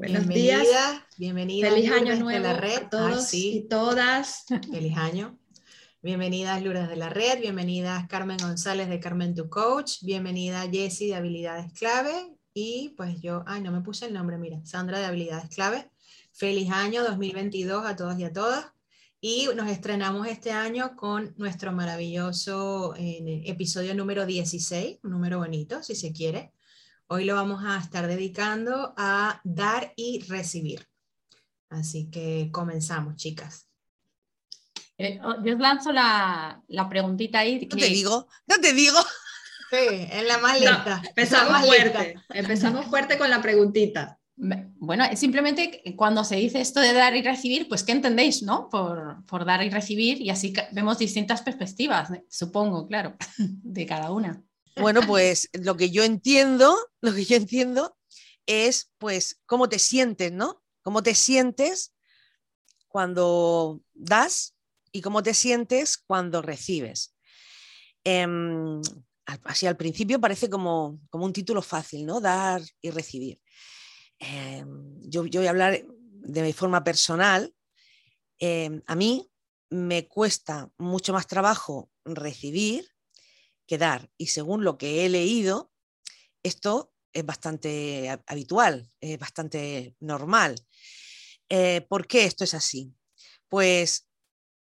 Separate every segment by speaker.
Speaker 1: Buenos días. Bienvenidas.
Speaker 2: Feliz año nuevo
Speaker 1: la red.
Speaker 2: a todos y todas.
Speaker 1: Feliz año. Bienvenidas Lourdes de la Red, bienvenidas Carmen González de Carmen to Coach, bienvenida Jessie de Habilidades Clave y pues yo, ay no me puse el nombre, mira, Sandra de Habilidades Clave. Feliz año 2022 a todos y a todas. Y nos estrenamos este año con nuestro maravilloso eh, episodio número 16, un número bonito si se quiere, Hoy lo vamos a estar dedicando a dar y recibir. Así que comenzamos, chicas.
Speaker 2: Eh, oh, yo os lanzo la, preguntita ahí.
Speaker 3: No te digo, no te digo.
Speaker 1: Sí, en la más lenta.
Speaker 2: empezamos fuerte, empezamos fuerte con la preguntita. Bueno, simplemente cuando se dice esto de dar y recibir, pues ¿qué entendéis, no? Por, por dar y recibir y así vemos distintas perspectivas, supongo, claro, de cada una.
Speaker 3: Bueno, pues lo que yo entiendo, lo que yo entiendo es pues cómo te sientes, ¿no? Cómo te sientes cuando das y cómo te sientes cuando recibes. Em, así al principio parece como, un título fácil, ¿no? Dar y recibir. Em, yo, voy a hablar de mi forma personal. Em, a mí me cuesta mucho más trabajo recibir dar. Y según lo que he leído, esto es bastante habitual, es bastante normal. Eh, ¿Por qué esto es así? Pues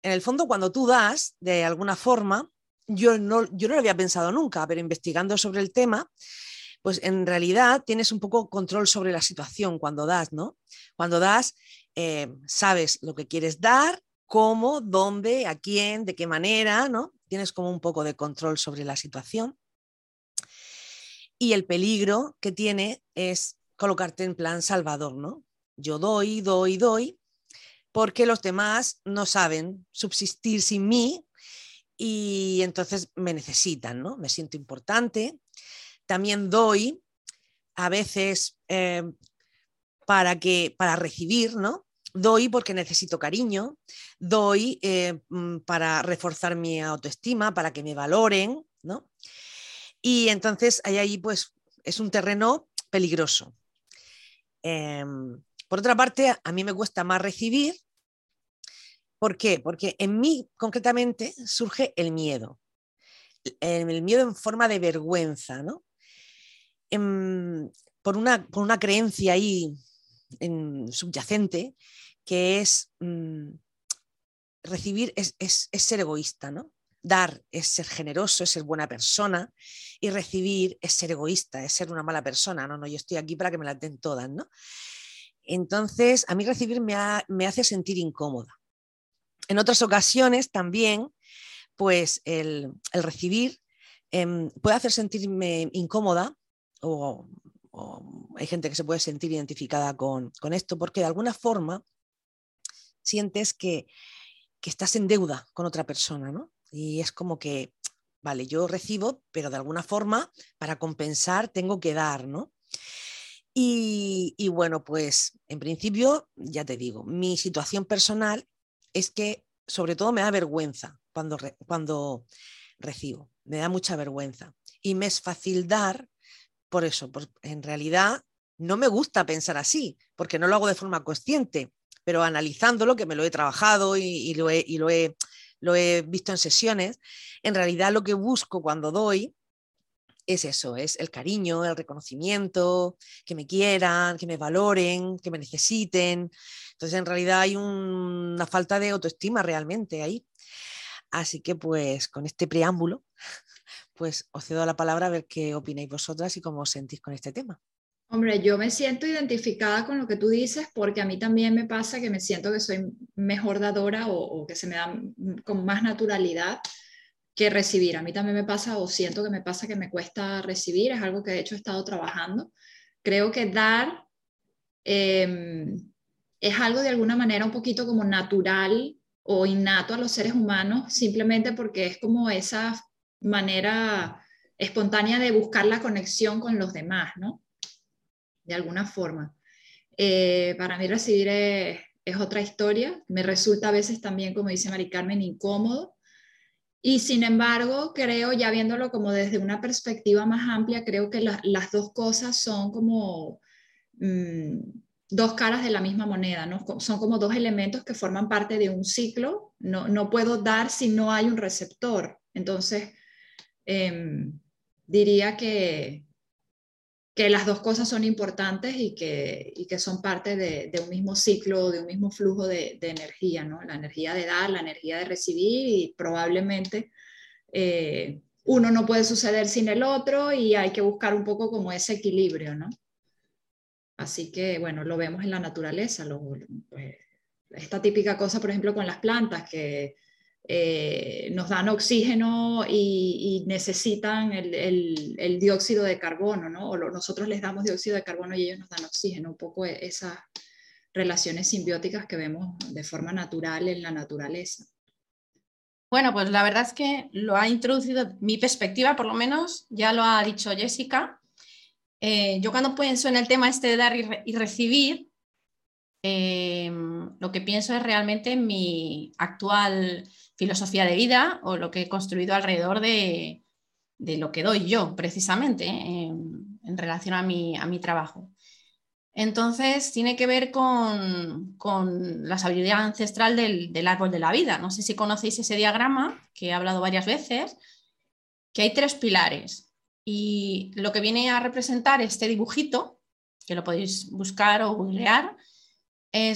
Speaker 3: en el fondo cuando tú das, de alguna forma, yo no, yo no lo había pensado nunca, pero investigando sobre el tema, pues en realidad tienes un poco control sobre la situación cuando das, ¿no? Cuando das, eh, sabes lo que quieres dar, cómo, dónde, a quién, de qué manera, ¿no? Tienes como un poco de control sobre la situación. Y el peligro que tiene es colocarte en plan salvador, ¿no? Yo doy, doy, doy, porque los demás no saben subsistir sin mí y entonces me necesitan, ¿no? Me siento importante. También doy a veces eh, para, que, para recibir, ¿no? Doy porque necesito cariño, doy eh, mm, para reforzar mi autoestima, para que me valoren, ¿no? Y entonces ahí, pues es un terreno peligroso. Em, por otra parte, a mí me cuesta más recibir. ¿Por qué? Porque en mí concretamente surge el miedo. El, miedo en forma de vergüenza, ¿no? Em, por, una, por una creencia ahí en, subyacente que es mm, recibir es, ser egoísta, ¿no? Dar es ser generoso, es ser buena persona y recibir es ser egoísta, es ser una mala persona, no, no, yo estoy aquí para que me las den todas, ¿no? Entonces, a mí recibir me, hace sentir incómoda. En otras ocasiones también, pues el, recibir em, puede hacer sentirme incómoda o, hay gente que se puede sentir identificada con, con, esto porque de alguna forma sientes que, estás en deuda con otra persona, ¿no? Y es como que, vale, yo recibo, pero de alguna forma, para compensar, tengo que dar, ¿no? Y, bueno, pues en principio, ya te digo, mi situación personal es que sobre todo me da vergüenza cuando, cuando recibo, me da mucha vergüenza. Y me es fácil dar por eso, en realidad no me gusta pensar así, porque no lo hago de forma consciente, pero analizándolo, que me lo he trabajado y, lo, he, lo, he, lo he visto en sesiones, en realidad lo que busco cuando doy es eso, es el cariño, el reconocimiento, que me quieran, que me valoren, que me necesiten. Entonces, en realidad hay una falta de autoestima realmente ahí. Así que, pues, con este preámbulo, pues os cedo la palabra a ver qué opináis vosotras y cómo os sentís con este tema.
Speaker 2: Hombre, yo me siento identificada con lo que tú dices porque a mí también me pasa que me siento que soy mejor dadora o, que se me da con más naturalidad que recibir. A mí también me pasa o siento que me pasa que me cuesta recibir, es algo que de hecho he estado trabajando. Creo que dar em, es algo de alguna manera un poquito como natural o innato a los seres humanos, simplemente porque es como esa manera espontánea de buscar la conexión con los demás, ¿no? De alguna forma. Eh, para mí recibir es, otra historia, me resulta a veces también, como dice Mari Carmen, incómodo. Y sin embargo, creo, ya viéndolo como desde una perspectiva más amplia, creo que las dos cosas son como mm, dos caras de la misma moneda, ¿no? son como dos elementos que forman parte de un ciclo. No, no puedo dar si no hay un receptor. Entonces, em, diría que, que las dos cosas son importantes y que, y que son parte de, un mismo ciclo, de un mismo flujo de, de, energía, ¿no? La energía de dar, la energía de recibir y probablemente eh, uno no puede suceder sin el otro y hay que buscar un poco como ese equilibrio, ¿no? Así que, bueno, lo vemos en la naturaleza, lo, pues, esta típica cosa, por ejemplo, con las plantas, que eh, nos dan oxígeno y, necesitan el, dióxido de carbono, ¿no? O nosotros les damos dióxido de carbono y ellos nos dan oxígeno, un poco e, esas relaciones simbióticas que vemos de forma natural en la naturaleza.
Speaker 4: Bueno, pues la verdad es que lo ha introducido, mi perspectiva por lo menos, ya lo ha dicho Jessica. Eh, yo cuando pienso en el tema este de dar y, recibir, eh, lo que pienso es realmente en mi actual filosofía de vida o lo que he construido alrededor de, lo que doy yo, precisamente, en, relación a mi, trabajo. Entonces, tiene que ver con, la sabiduría ancestral del, árbol de la vida. No sé si conocéis ese diagrama, que he hablado varias veces, que hay tres pilares. Y lo que viene a representar este dibujito, que lo podéis buscar o googlear,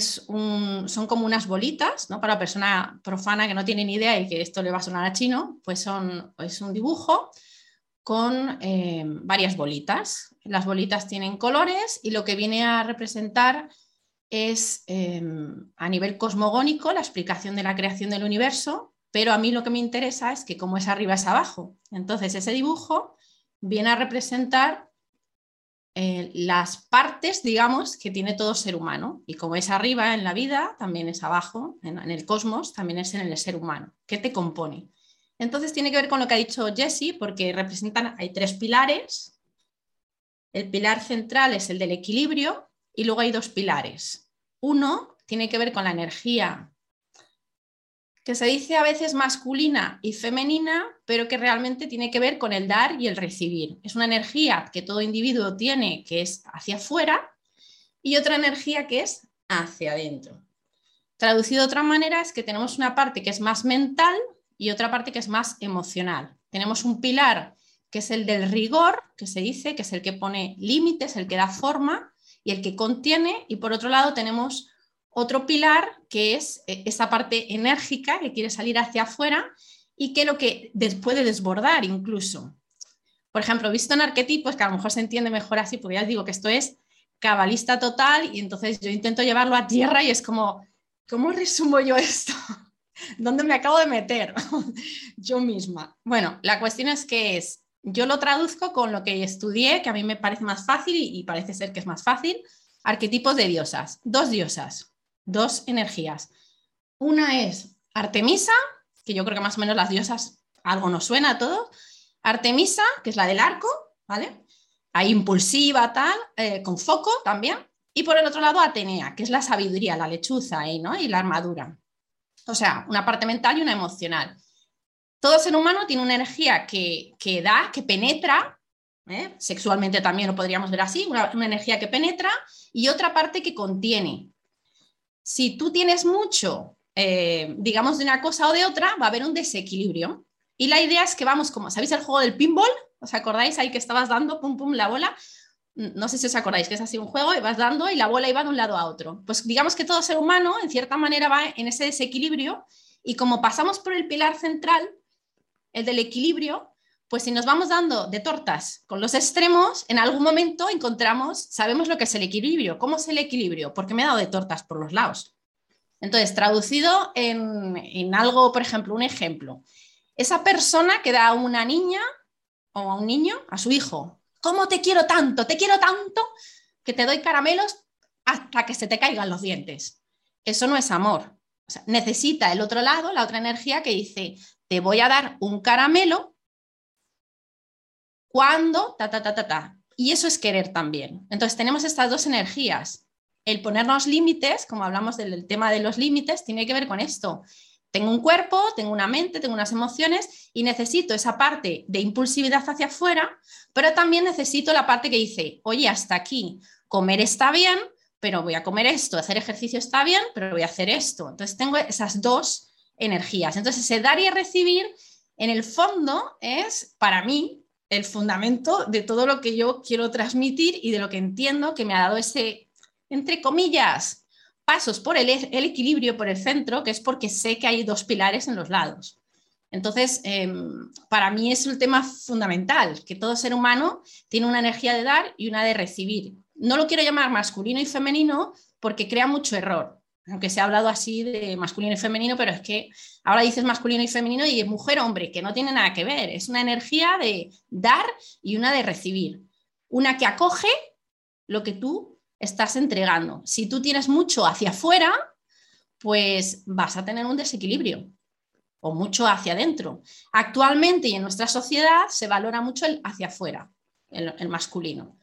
Speaker 4: son como unas bolitas, ¿no? Para la persona profana que no tiene ni idea y que esto le va a sonar a chino, pues son, es un dibujo con eh, varias bolitas. Las bolitas tienen colores y lo que viene a representar es em, a nivel cosmogónico la explicación de la creación del universo, pero a mí lo que me interesa es que como es arriba es abajo. Entonces ese dibujo viene a representar eh, las partes, digamos, que tiene todo ser humano. Y como es arriba en la vida, también es abajo, en, el cosmos, también es en el ser humano. ¿Qué te compone? Entonces tiene que ver con lo que ha dicho Jesse, porque representan, hay tres pilares. El pilar central es el del equilibrio y luego hay dos pilares. Uno tiene que ver con la energía que se dice a veces masculina y femenina, pero que realmente tiene que ver con el dar y el recibir. Es una energía que todo individuo tiene que es hacia afuera y otra energía que es hacia adentro. Traducido de otra manera es que tenemos una parte que es más mental y otra parte que es más emocional. Tenemos un pilar que es el del rigor, que se dice, que es el que pone límites, el que da forma y el que contiene, y por otro lado tenemos otro pilar que es eh, esa parte enérgica que quiere salir hacia afuera y que lo que puede desbordar incluso. Por ejemplo, visto en arquetipos, que a lo mejor se entiende mejor así, porque ya digo que esto es cabalista total y entonces yo intento llevarlo a tierra y es como, ¿cómo resumo yo esto? ¿Dónde me acabo de meter? yo misma. Bueno, la cuestión es que es, yo lo traduzco con lo que estudié, que a mí me parece más fácil y parece ser que es más fácil, arquetipos de diosas, dos diosas dos energías. Una es Artemisa, que yo creo que más o menos las diosas algo nos suena a todos. Artemisa, que es la del arco, ¿vale? Ahí impulsiva, tal, eh, con foco también. Y por el otro lado, Atenea, que es la sabiduría, la lechuza ahí, ¿no? Y la armadura. O sea, una parte mental y una emocional. Todo ser humano tiene una energía que, da, que penetra, ¿eh? sexualmente también lo podríamos ver así, una energía que penetra y otra parte que contiene, si tú tienes mucho, eh, digamos, de una cosa o de otra, va a haber un desequilibrio. Y la idea es que vamos, como, ¿sabéis el juego del pinball? ¿Os acordáis ahí que estabas dando, pum, pum, la bola? No sé si os acordáis que es así un juego y vas dando y la bola iba de un lado a otro. Pues digamos que todo ser humano, en cierta manera, va en ese desequilibrio y como pasamos por el pilar central, el del equilibrio, pues si nos vamos dando de tortas con los extremos, en algún momento encontramos, sabemos lo que es el equilibrio. ¿Cómo es el equilibrio? Porque me he dado de tortas por los lados. Entonces, traducido en, algo, por ejemplo, un ejemplo. Esa persona que da a una niña o a un niño, a su hijo, ¿cómo te quiero tanto? Te quiero tanto que te doy caramelos hasta que se te caigan los dientes. Eso no es amor. necesita el otro lado, la otra energía que dice, te voy a dar un caramelo cuando, ta, ta, ta, ta, ta. Y eso es querer también. Entonces tenemos estas dos energías. El ponernos límites, como hablamos del tema de los límites, tiene que ver con esto. Tengo un cuerpo, tengo una mente, tengo unas emociones y necesito esa parte de impulsividad hacia afuera, pero también necesito la parte que dice, oye, hasta aquí, comer está bien, pero voy a comer esto, hacer ejercicio está bien, pero voy a hacer esto. Entonces tengo esas dos energías. Entonces ese dar y recibir, en el fondo, es para mí el fundamento de todo lo que yo quiero transmitir y de lo que entiendo que me ha dado ese, entre comillas, pasos por el, equilibrio, por el centro, que es porque sé que hay dos pilares en los lados. Entonces, em, para mí es un tema fundamental, que todo ser humano tiene una energía de dar y una de recibir. No lo quiero llamar masculino y femenino porque crea mucho error, aunque se ha hablado así de masculino y femenino, pero es que ahora dices masculino y femenino y mujer-hombre, que no tiene nada que ver. Es una energía de dar y una de recibir. Una que acoge lo que tú estás entregando. Si tú tienes mucho hacia afuera, pues vas a tener un desequilibrio o mucho hacia adentro. Actualmente y en nuestra sociedad se valora mucho el hacia afuera, el, masculino.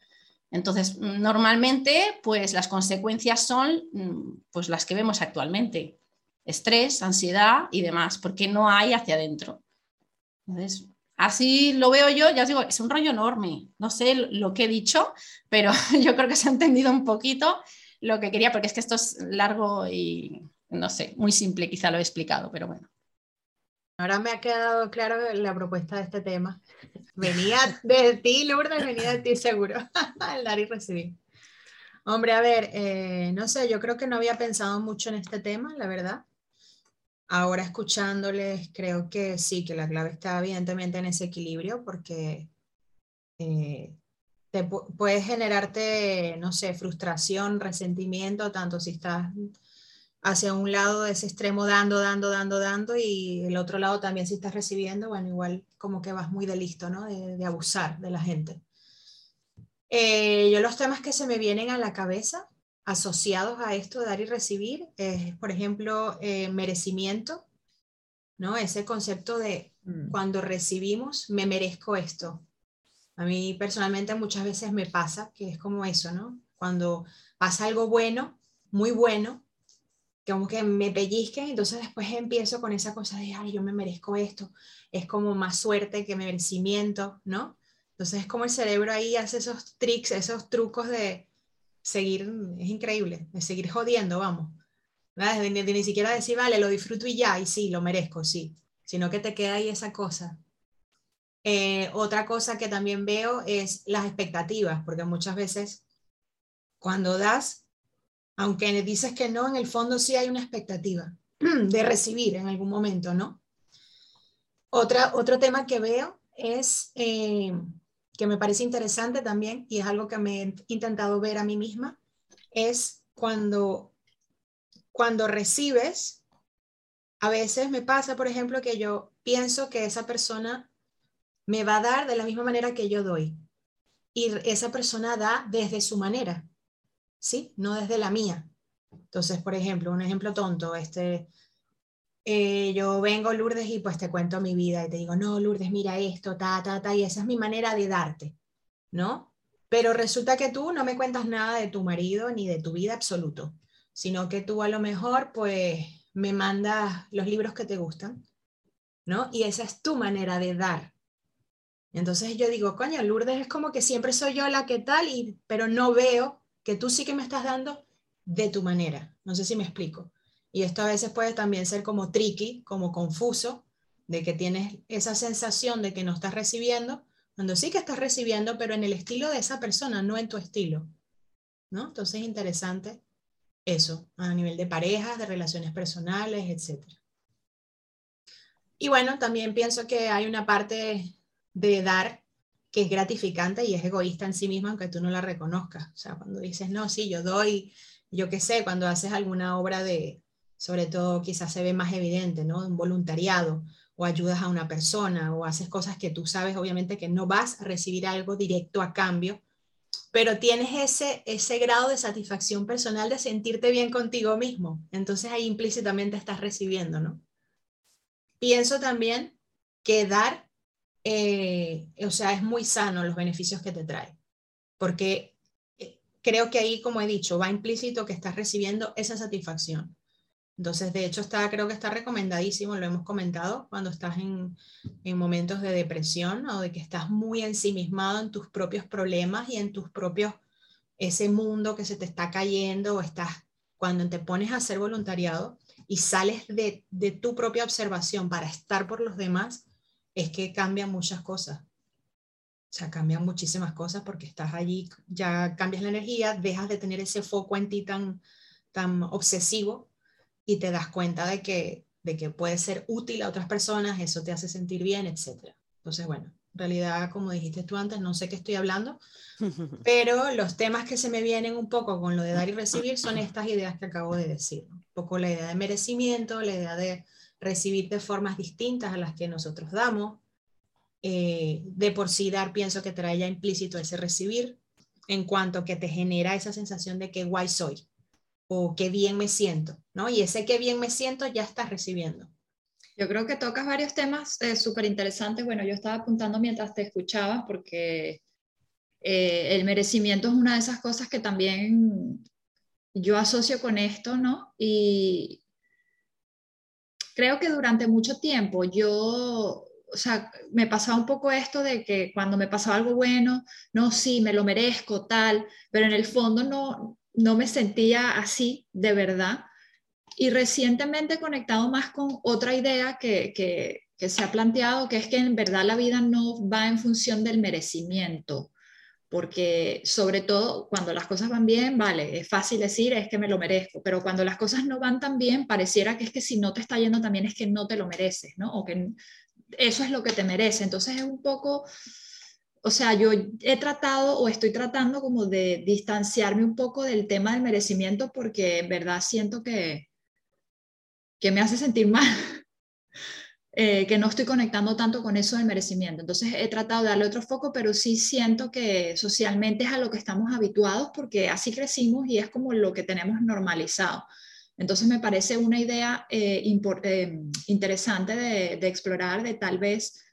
Speaker 4: Entonces, normalmente, pues las consecuencias son mm, pues las que vemos actualmente. Estrés, ansiedad y demás, porque no hay hacia adentro. Entonces, Así lo veo yo, ya os digo, es un rollo enorme. No sé lo que he dicho, pero yo creo que se ha entendido un poquito lo que quería, porque es que esto es largo y, no sé, muy simple quizá lo he explicado, pero bueno.
Speaker 1: Ahora me ha quedado claro la propuesta de este tema. Venía de ti, Lourdes, venía de ti seguro, al dar y recibir. Hombre, a ver, eh, no sé, yo creo que no había pensado mucho en este tema, la verdad. Ahora escuchándoles, creo que sí, que la clave está evidentemente en ese equilibrio, porque eh, te puedes generarte, no sé, frustración, resentimiento, tanto si estás hacia un lado de ese extremo dando, dando, dando, dando, y el otro lado también si estás recibiendo, bueno, igual como que vas muy de listo, ¿no? De, abusar de la gente. Eh, yo los temas que se me vienen a la cabeza asociados a esto de dar y recibir, por ejemplo, eh, merecimiento, ¿no? Ese concepto de mm. cuando recibimos, me merezco esto. A mí personalmente muchas veces me pasa que es como eso, ¿no? Cuando pasa algo bueno, muy bueno, como que me pellizquen, entonces después empiezo con esa cosa de, ay, yo me merezco esto, es como más suerte que merecimiento, ¿no? Entonces es como el cerebro ahí hace esos tricks, esos trucos de, seguir, es increíble, de seguir jodiendo, vamos. De, ni siquiera decir, vale, lo disfruto y ya, y sí, lo merezco, sí, sino que te queda ahí esa cosa. Eh, otra cosa que también veo es las expectativas, porque muchas veces cuando das, aunque dices que no, en el fondo sí hay una expectativa de recibir en algún momento, ¿no? Otra, otro tema que veo es eh, que me parece interesante también y es algo que me he intentado ver a mí misma, es cuando, cuando recibes, a veces me pasa, por ejemplo, que yo pienso que esa persona me va a dar de la misma manera que yo doy. Y esa persona da desde su manera, ¿sí? No desde la mía. Entonces, por ejemplo, un ejemplo tonto, este, eh, yo vengo, Lourdes, y pues te cuento mi vida y te digo, no, Lourdes, mira esto, ta, ta, ta, y esa es mi manera de darte, ¿no? Pero resulta que tú no me cuentas nada de tu marido ni de tu vida absoluto, sino que tú a lo mejor, pues, me mandas los libros que te gustan, ¿no? Y esa es tu manera de dar. Entonces yo digo, coño, Lourdes es como que siempre soy yo la que tal, y, pero no veo que tú sí que me estás dando de tu manera. No sé si me explico. Y esto a veces puede también ser como tricky, como confuso, de que tienes esa sensación de que no estás recibiendo, cuando sí que estás recibiendo, pero en el estilo de esa persona, no en tu estilo. ¿no? Entonces es interesante eso, a nivel de parejas, de relaciones personales, etc. Y bueno, también pienso que hay una parte de dar es gratificante y es egoísta en sí misma, aunque tú no la reconozcas. O sea, cuando dices, no, sí, yo doy, yo qué sé, cuando haces alguna obra de, sobre todo quizás se ve más evidente, ¿no? Un voluntariado o ayudas a una persona o haces cosas que tú sabes obviamente que no vas a recibir algo directo a cambio, pero tienes ese, ese grado de satisfacción personal de sentirte bien contigo mismo. Entonces ahí implícitamente estás recibiendo, ¿no? Pienso también que dar, eh, o sea, es muy sano los beneficios que te trae, porque eh, creo que ahí, como he dicho, va implícito que estás recibiendo esa satisfacción. Entonces, de hecho, está, creo que está recomendadísimo, lo hemos comentado, cuando estás en, en, momentos de depresión o de que estás muy ensimismado en tus propios problemas y en tus propios, ese mundo que se te está cayendo o estás, cuando te pones a hacer voluntariado y sales de, de tu propia observación para estar por los demás, es que cambian muchas cosas. O sea, cambian muchísimas cosas porque estás allí, ya cambias la energía, dejas de tener ese foco en ti tan, tan obsesivo y te das cuenta de que, de que puede ser útil a otras personas, eso te hace sentir bien, etc. Entonces, bueno, en realidad, como dijiste tú antes, no sé qué estoy hablando, pero los temas que se me vienen un poco con lo de dar y recibir son estas ideas que acabo de decir. Un poco la idea de merecimiento, la idea de recibir de formas distintas a las que nosotros damos. Eh, de por sí dar, pienso que trae ya implícito ese recibir, en cuanto que te genera esa sensación de que guay soy, o qué bien me siento, ¿no? Y ese qué bien me siento ya estás recibiendo.
Speaker 2: Yo creo que tocas varios temas eh, súper interesantes. Bueno, yo estaba apuntando mientras te escuchaba porque eh, el merecimiento es una de esas cosas que también yo asocio con esto, ¿no? Y creo que durante mucho tiempo yo, o sea, me pasaba un poco esto de que cuando me pasaba algo bueno, no, sí, me lo merezco, tal, pero en el fondo no, no me sentía así de verdad. Y recientemente he conectado más con otra idea que, que, se ha planteado, que es que en verdad la vida no va en función del merecimiento, porque sobre todo cuando las cosas van bien, vale, es fácil decir es que me lo merezco, pero cuando las cosas no van tan bien, pareciera que es que si no te está yendo también es que no te lo mereces, ¿no? O que eso es lo que te merece. Entonces es un poco o sea, yo he tratado o estoy tratando como de distanciarme un poco del tema del merecimiento porque en verdad siento que, que me hace sentir mal, eh, que no estoy conectando tanto con eso del merecimiento. Entonces he tratado de darle otro foco, pero sí siento que socialmente es a lo que estamos habituados porque así crecimos y es como lo que tenemos normalizado. Entonces me parece una idea eh, eh, interesante de, de explorar, de tal vez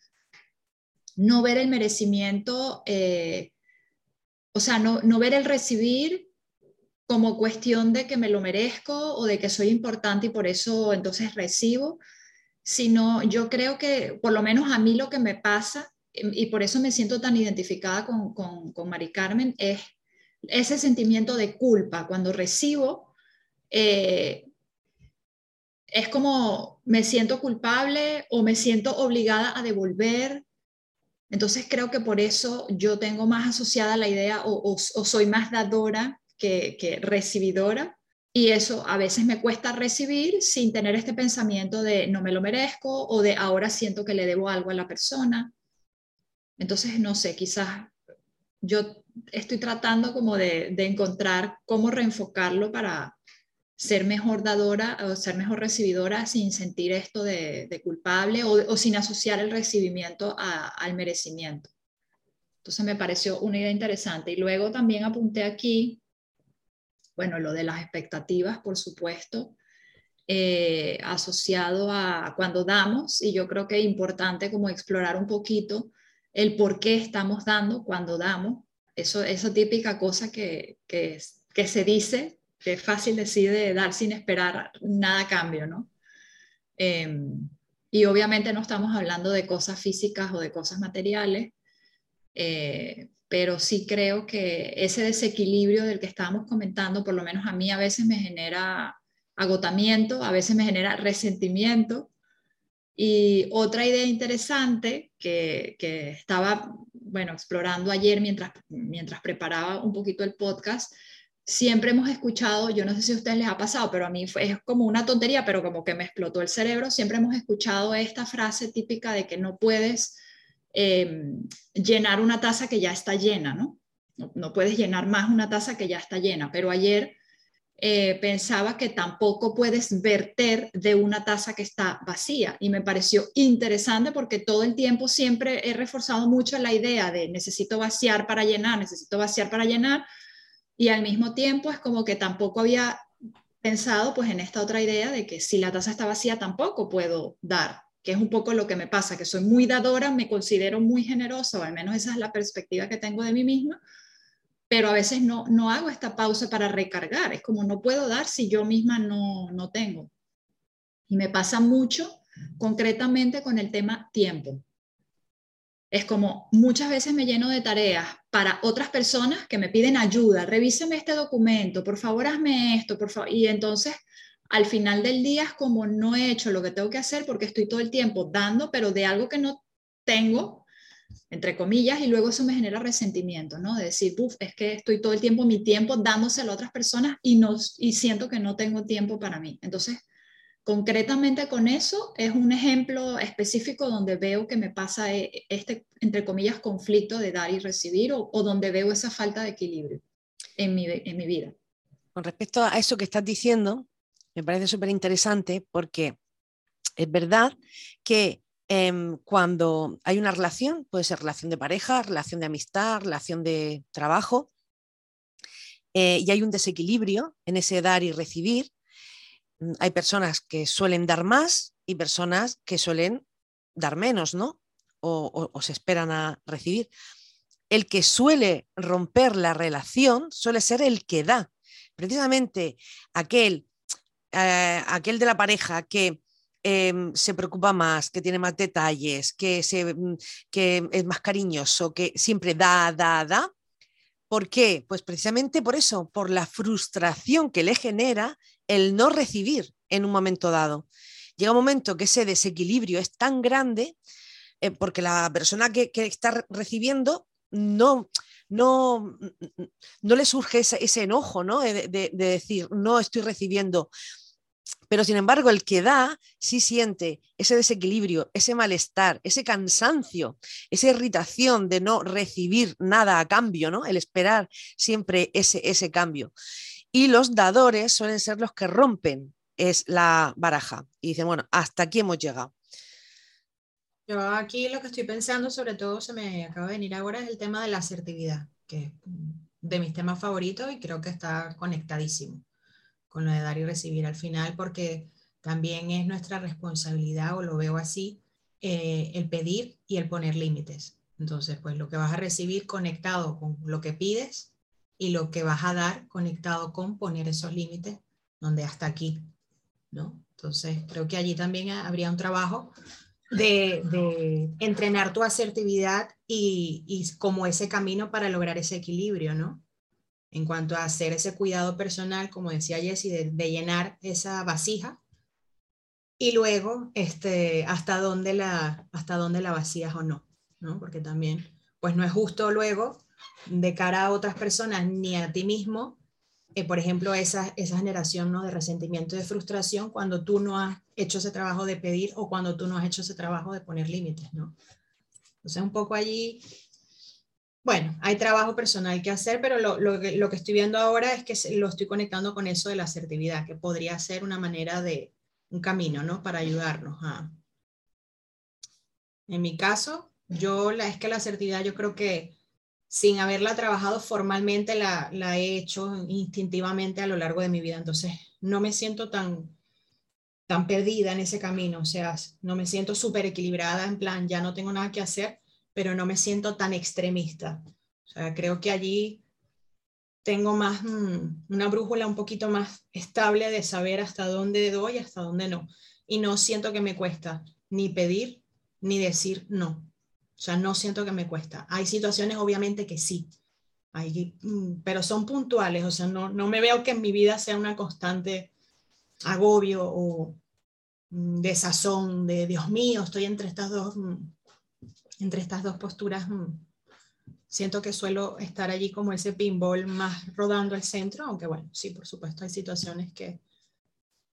Speaker 2: no ver el merecimiento, eh, o sea, no, no ver el recibir como cuestión de que me lo merezco o de que soy importante y por eso entonces recibo, sino yo creo que por lo menos a mí lo que me pasa, em, y por eso me siento tan identificada con, con, Mari Carmen, es ese sentimiento de culpa. Cuando recibo, eh, es como me siento culpable o me siento obligada a devolver entonces creo que por eso yo tengo más asociada la idea o, soy más dadora que, recibidora. Y eso a veces me cuesta recibir sin tener este pensamiento de no me lo merezco o de ahora siento que le debo algo a la persona. Entonces, no sé, quizás yo estoy tratando como de encontrar cómo reenfocarlo para, ser mejor dadora o ser mejor recibidora sin sentir esto de, culpable o, sin asociar el recibimiento al merecimiento. Entonces me pareció una idea interesante. Y luego también apunté aquí, bueno, lo de las expectativas, por supuesto, eh, asociado a cuando damos, y yo creo que es importante como explorar un poquito el por qué estamos dando cuando damos. Eso, esa típica cosa que, que, se dice que es fácil decir dar sin esperar nada a cambio, ¿no? Em, y obviamente no estamos hablando de cosas físicas o de cosas materiales, eh, pero sí creo que ese desequilibrio del que estábamos comentando, por lo menos a mí a veces me genera agotamiento, a veces me genera resentimiento. Y otra idea interesante que, que estaba, bueno, explorando ayer mientras, mientras preparaba un poquito el podcast, siempre hemos escuchado, yo no sé si a ustedes les ha pasado, pero a mí fue, es como una tontería, pero como que me explotó el cerebro, siempre hemos escuchado esta frase típica de que no puedes em, llenar una taza que ya está llena, ¿no? ¿no? puedes llenar más una taza que ya está llena, pero ayer eh, pensaba que tampoco puedes verter de una taza que está vacía y me pareció interesante porque todo el tiempo siempre he reforzado mucho la idea de necesito vaciar para llenar, necesito vaciar para llenar y al mismo tiempo es como que tampoco había pensado pues en esta otra idea de que si la taza está vacía tampoco puedo dar, que es un poco lo que me pasa, que soy muy dadora, me considero muy generosa, o al menos esa es la perspectiva que tengo de mí misma, pero a veces no, no hago esta pausa para recargar, es como no puedo dar si yo misma no, no tengo. Y me pasa mucho concretamente con el tema tiempo. Es como muchas veces me lleno de tareas para otras personas que me piden ayuda, revíseme este documento, por favor hazme esto, por favor. Y entonces al final del día es como no he hecho lo que tengo que hacer porque estoy todo el tiempo dando, pero de algo que no tengo, entre comillas, y luego eso me genera resentimiento, ¿no? De decir, uff, es que estoy todo el tiempo, mi tiempo dándoselo a otras personas y, no, y siento que no tengo tiempo para mí. Entonces, concretamente con eso es un ejemplo específico donde veo que me pasa e, este, entre comillas, conflicto de dar y recibir o, o donde veo esa falta de equilibrio en mi, en mi vida.
Speaker 3: Con respecto a eso que estás diciendo, me parece súper interesante porque es verdad que em, cuando hay una relación, puede ser relación de pareja, relación de amistad, relación de trabajo, eh, y hay un desequilibrio en ese dar y recibir, mm, hay personas que suelen dar más y personas que suelen dar menos, ¿no? O, o se esperan a recibir. El que suele romper la relación suele ser el que da. Precisamente aquel eh, aquel de la pareja que em, se preocupa más, que tiene más detalles, mm, que es más cariñoso, que siempre da, da, da. ¿Por qué? Pues precisamente por eso, por la frustración que le genera el no recibir en un momento dado. Llega un momento que ese desequilibrio es tan grande eh, porque la persona que, está recibiendo no, no, no le surge ese, enojo ¿no? de, decir, no estoy recibiendo pero sin embargo, el que da sí siente ese desequilibrio, ese malestar, ese cansancio, esa irritación de no recibir nada a cambio, ¿no? El esperar siempre ese, ese cambio. Y los dadores suelen ser los que rompen es la baraja y dicen, bueno, hasta aquí hemos llegado.
Speaker 1: Yo aquí lo que estoy pensando, sobre todo se me acaba de venir ahora, es el tema de la asertividad, que es de mis temas favoritos y creo que está conectadísimo con lo de dar y recibir al final, porque también es nuestra responsabilidad, o lo veo así, eh, el pedir y el poner límites. Entonces, pues lo que vas a recibir conectado con lo que pides y lo que vas a dar conectado con poner esos límites, donde hasta aquí, ¿no? Entonces, creo que allí también habría un trabajo de, entrenar tu asertividad y, y, como ese camino para lograr ese equilibrio, ¿no? En cuanto a hacer ese cuidado personal, como decía Jessie, de, llenar esa vasija y luego este, hasta, dónde la, hasta dónde la vacías o no, ¿no? Porque también, pues no es justo luego de cara a otras personas ni a ti mismo, eh, por ejemplo, esa, esa generación ¿no? de resentimiento y de frustración cuando tú no has hecho ese trabajo de pedir o cuando tú no has hecho ese trabajo de poner límites, ¿no? Entonces, un poco allí bueno, hay trabajo personal que hacer, pero lo, que, estoy viendo ahora es que lo estoy conectando con eso de la asertividad, que podría ser una manera de, un camino, ¿no? Para ayudarnos a... En mi caso, yo la, es que la asertividad yo creo que sin haberla trabajado formalmente la, he hecho instintivamente a lo largo de mi vida, entonces no me siento tan, tan perdida en ese camino, o sea, no me siento súper equilibrada en plan, ya no tengo nada que hacer, pero no me siento tan extremista. O sea, creo que allí tengo más mm, una brújula un poquito más estable de saber hasta dónde doy y hasta dónde no. Y no siento que me cuesta ni pedir ni decir no. O sea, no siento que me cuesta. Hay situaciones obviamente que sí, hay, mm, pero son puntuales. O sea, no, no me veo que en mi vida sea una constante agobio o mm, desazón de Dios mío, estoy entre estas dos entre estas dos posturas, mm, siento que suelo estar allí como ese pinball más rodando el centro, aunque bueno, sí, por supuesto hay situaciones que,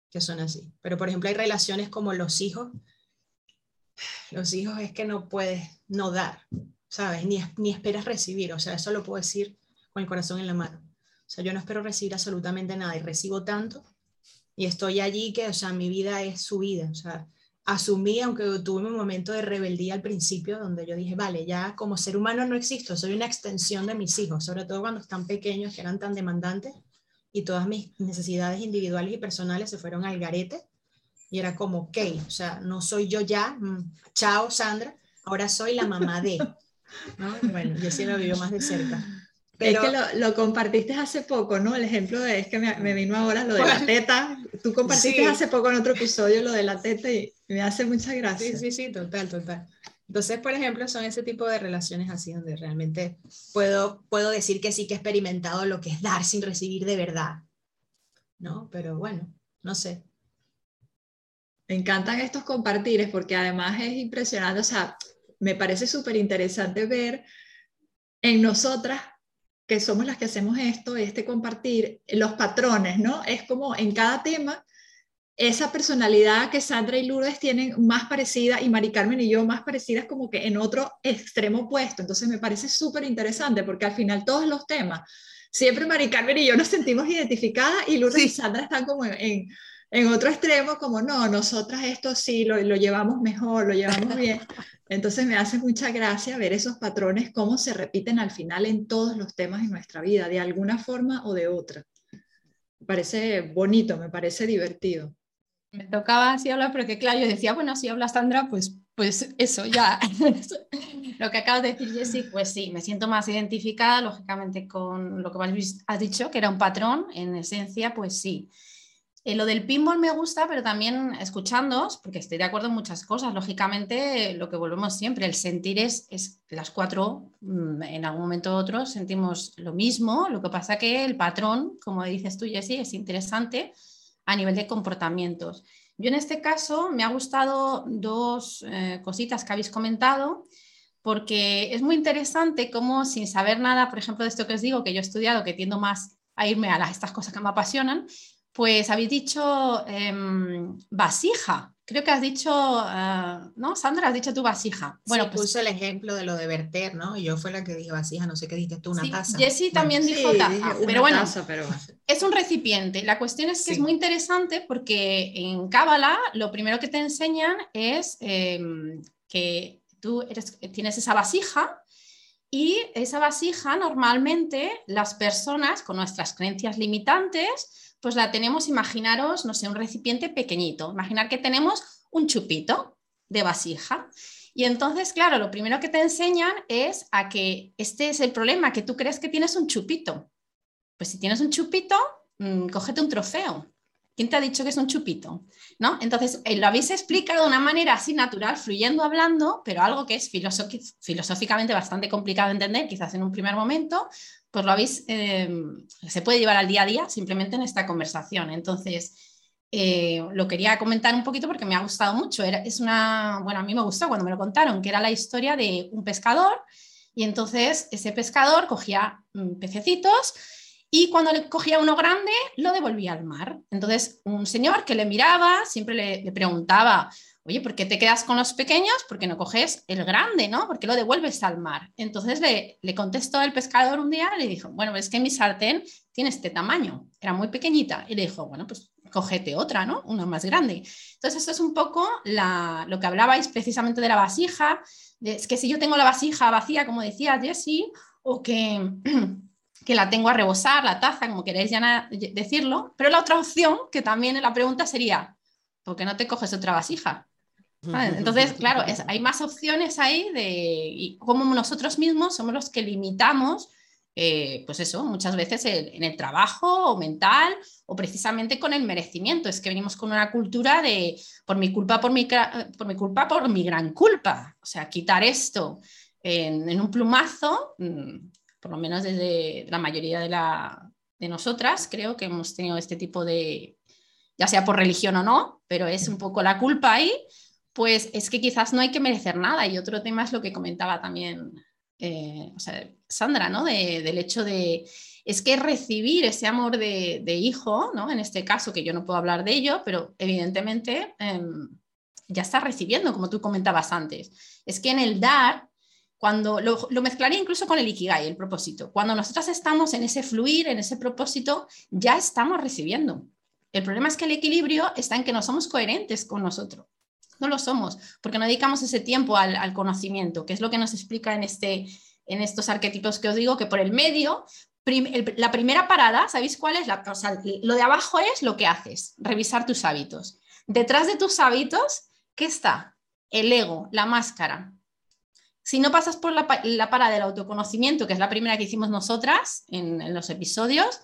Speaker 1: que son así. Pero por ejemplo hay relaciones como los hijos. Los hijos es que no puedes no dar, ¿sabes? Ni, ni esperas recibir, o sea, eso lo puedo decir con el corazón en la mano. O sea, yo no espero recibir absolutamente nada y recibo tanto y estoy allí que, o sea, mi vida es su vida. O sea, asumí, aunque tuve un momento de rebeldía al principio, donde yo dije, vale, ya como ser humano no existo, soy una extensión de mis hijos, sobre todo cuando están pequeños, que eran tan demandantes, y todas mis necesidades individuales y personales se fueron al garete, y era como, ok, o sea, no soy yo ya, mm, chao Sandra, ahora soy la mamá de, ¿no? Bueno, yo sí lo vivo más de cerca.
Speaker 2: Pero, es que lo, compartiste hace poco, ¿no? El ejemplo de, es que me, vino ahora lo de la teta. Tú compartiste hace poco en otro episodio lo de la teta y me hace mucha gracia.
Speaker 1: Sí, sí, sí, total, total. Entonces, por ejemplo, son ese tipo de relaciones así donde realmente puedo, puedo decir que sí que he experimentado lo que es dar sin recibir de verdad. ¿No? Pero bueno, no sé.
Speaker 2: Me encantan estos compartires porque además es impresionante, o sea, me parece súper interesante ver en nosotras que somos las que hacemos esto, este compartir los patrones, ¿no? Es como en cada tema, esa personalidad que Sandra y Lourdes tienen más parecida y Mari Carmen y yo más parecidas como que en otro extremo opuesto. Entonces me parece súper interesante porque al final todos los temas, siempre Mari Carmen y yo nos sentimos identificadas y Lourdes y Sandra están como en, en, otro extremo, como no, nosotras esto sí lo, lo llevamos mejor, lo llevamos bien. Entonces me hace mucha gracia ver esos patrones, cómo se repiten al final en todos los temas de nuestra vida, de alguna forma o de otra. Me parece bonito, me parece divertido.
Speaker 4: Me tocaba así hablar, pero que claro, yo decía, bueno, si habla Sandra, pues, pues eso ya. lo que acabas de decir, Jessy, pues sí, me siento más identificada, lógicamente, con lo que has dicho, que era un patrón, en esencia, pues sí. Eh, lo del pinball me gusta, pero también escuchándoos, porque estoy de acuerdo en muchas cosas. Lógicamente, lo que volvemos siempre, el sentir es, es las cuatro, mm, en algún momento u otro sentimos lo mismo. Lo que pasa que el patrón, como dices tú, Jessie, es interesante a nivel de comportamientos. Yo en este caso me ha gustado dos eh, cositas que habéis comentado, porque es muy interesante cómo sin saber nada, por ejemplo, de esto que os digo, que yo he estudiado, que tiendo más a irme a las, estas cosas que me apasionan, pues habéis dicho em, vasija. Creo que has dicho, eh, ¿no? Sandra, has dicho tu vasija.
Speaker 1: Bueno, pues puso el ejemplo de lo de verter, ¿no? Y yo fue la que dije vasija, no sé qué dijiste tú, una
Speaker 4: sí,
Speaker 1: taza.
Speaker 4: Jessie también dijo taza, pero bueno, es un recipiente. La cuestión es que es muy interesante porque en Cábala lo primero que te enseñan es em, que tú eres, tienes esa vasija y esa vasija normalmente las personas con nuestras creencias limitantes pues la tenemos, imaginaros, no sé, un recipiente pequeñito. Imaginar que tenemos un chupito de vasija. Y entonces, claro, lo primero que te enseñan es a que este es el problema, que tú crees que tienes un chupito. Pues si tienes un chupito, mm, cógete un trofeo. ¿Quién te ha dicho que es un chupito? ¿No? Entonces, eh, lo habéis explicado de una manera así natural, fluyendo, hablando, pero algo que es filosóficamente bastante complicado de entender, quizás en un primer momento, pues lo habéis, em, se puede llevar al día a día simplemente en esta conversación. Entonces, eh, lo quería comentar un poquito porque me ha gustado mucho. Era, es una, bueno, a mí me gustó cuando me lo contaron, que era la historia de un pescador y entonces ese pescador cogía mm, pececitos y cuando le cogía uno grande lo devolvía al mar. Entonces, un señor que le miraba siempre le, le preguntaba, oye, ¿por qué te quedas con los pequeños? ¿Por qué no coges el grande, no? ¿Por qué lo devuelves al mar? Entonces le, le contestó el pescador un día, le dijo, bueno, es que mi sartén tiene este tamaño, era muy pequeñita. Y le dijo, bueno, pues cogete otra, ¿no? Una más grande. Entonces, esto es un poco lo que hablabais precisamente de la vasija. es que si yo tengo la vasija vacía, como decía Jessie, o que, que la tengo a rebosar, la taza, como queréis ya decirlo, pero la otra opción, que también en la pregunta sería, ¿por qué no te coges otra vasija? Entonces, claro, hay más opciones ahí de cómo nosotros mismos somos los que limitamos, eh, pues eso, muchas veces en el trabajo o mental o precisamente con el merecimiento. Es que venimos con una cultura de por mi culpa, por mi, por mi culpa, por mi gran culpa. O sea, quitar esto en, un plumazo, mm, por lo menos desde la mayoría de, de nosotras, creo que hemos tenido este tipo de, ya sea por religión o no, pero es un poco la culpa ahí pues es que quizás no hay que merecer nada. Y otro tema es lo que comentaba también eh, Sandra, ¿no? del hecho de, es que recibir ese amor de, hijo, ¿no? En este caso, que yo no puedo hablar de ello, pero evidentemente em, ya está recibiendo, como tú comentabas antes. Es que en el dar cuando lo, mezclaría incluso con el ikigai, el propósito. Cuando nosotros estamos en ese fluir, en ese propósito, ya estamos recibiendo. El problema es que el equilibrio está en que no somos coherentes con nosotros. No lo somos, porque no dedicamos ese tiempo al, conocimiento, que es lo que nos explica en, este, en estos arquetipos que os digo, que por el medio, la primera parada, ¿sabéis cuál es? La, lo de abajo es lo que haces, revisar tus hábitos. Detrás de tus hábitos, ¿qué está? El ego, la máscara, si no pasas por la, la del autoconocimiento, que es la primera que hicimos nosotras en, los episodios,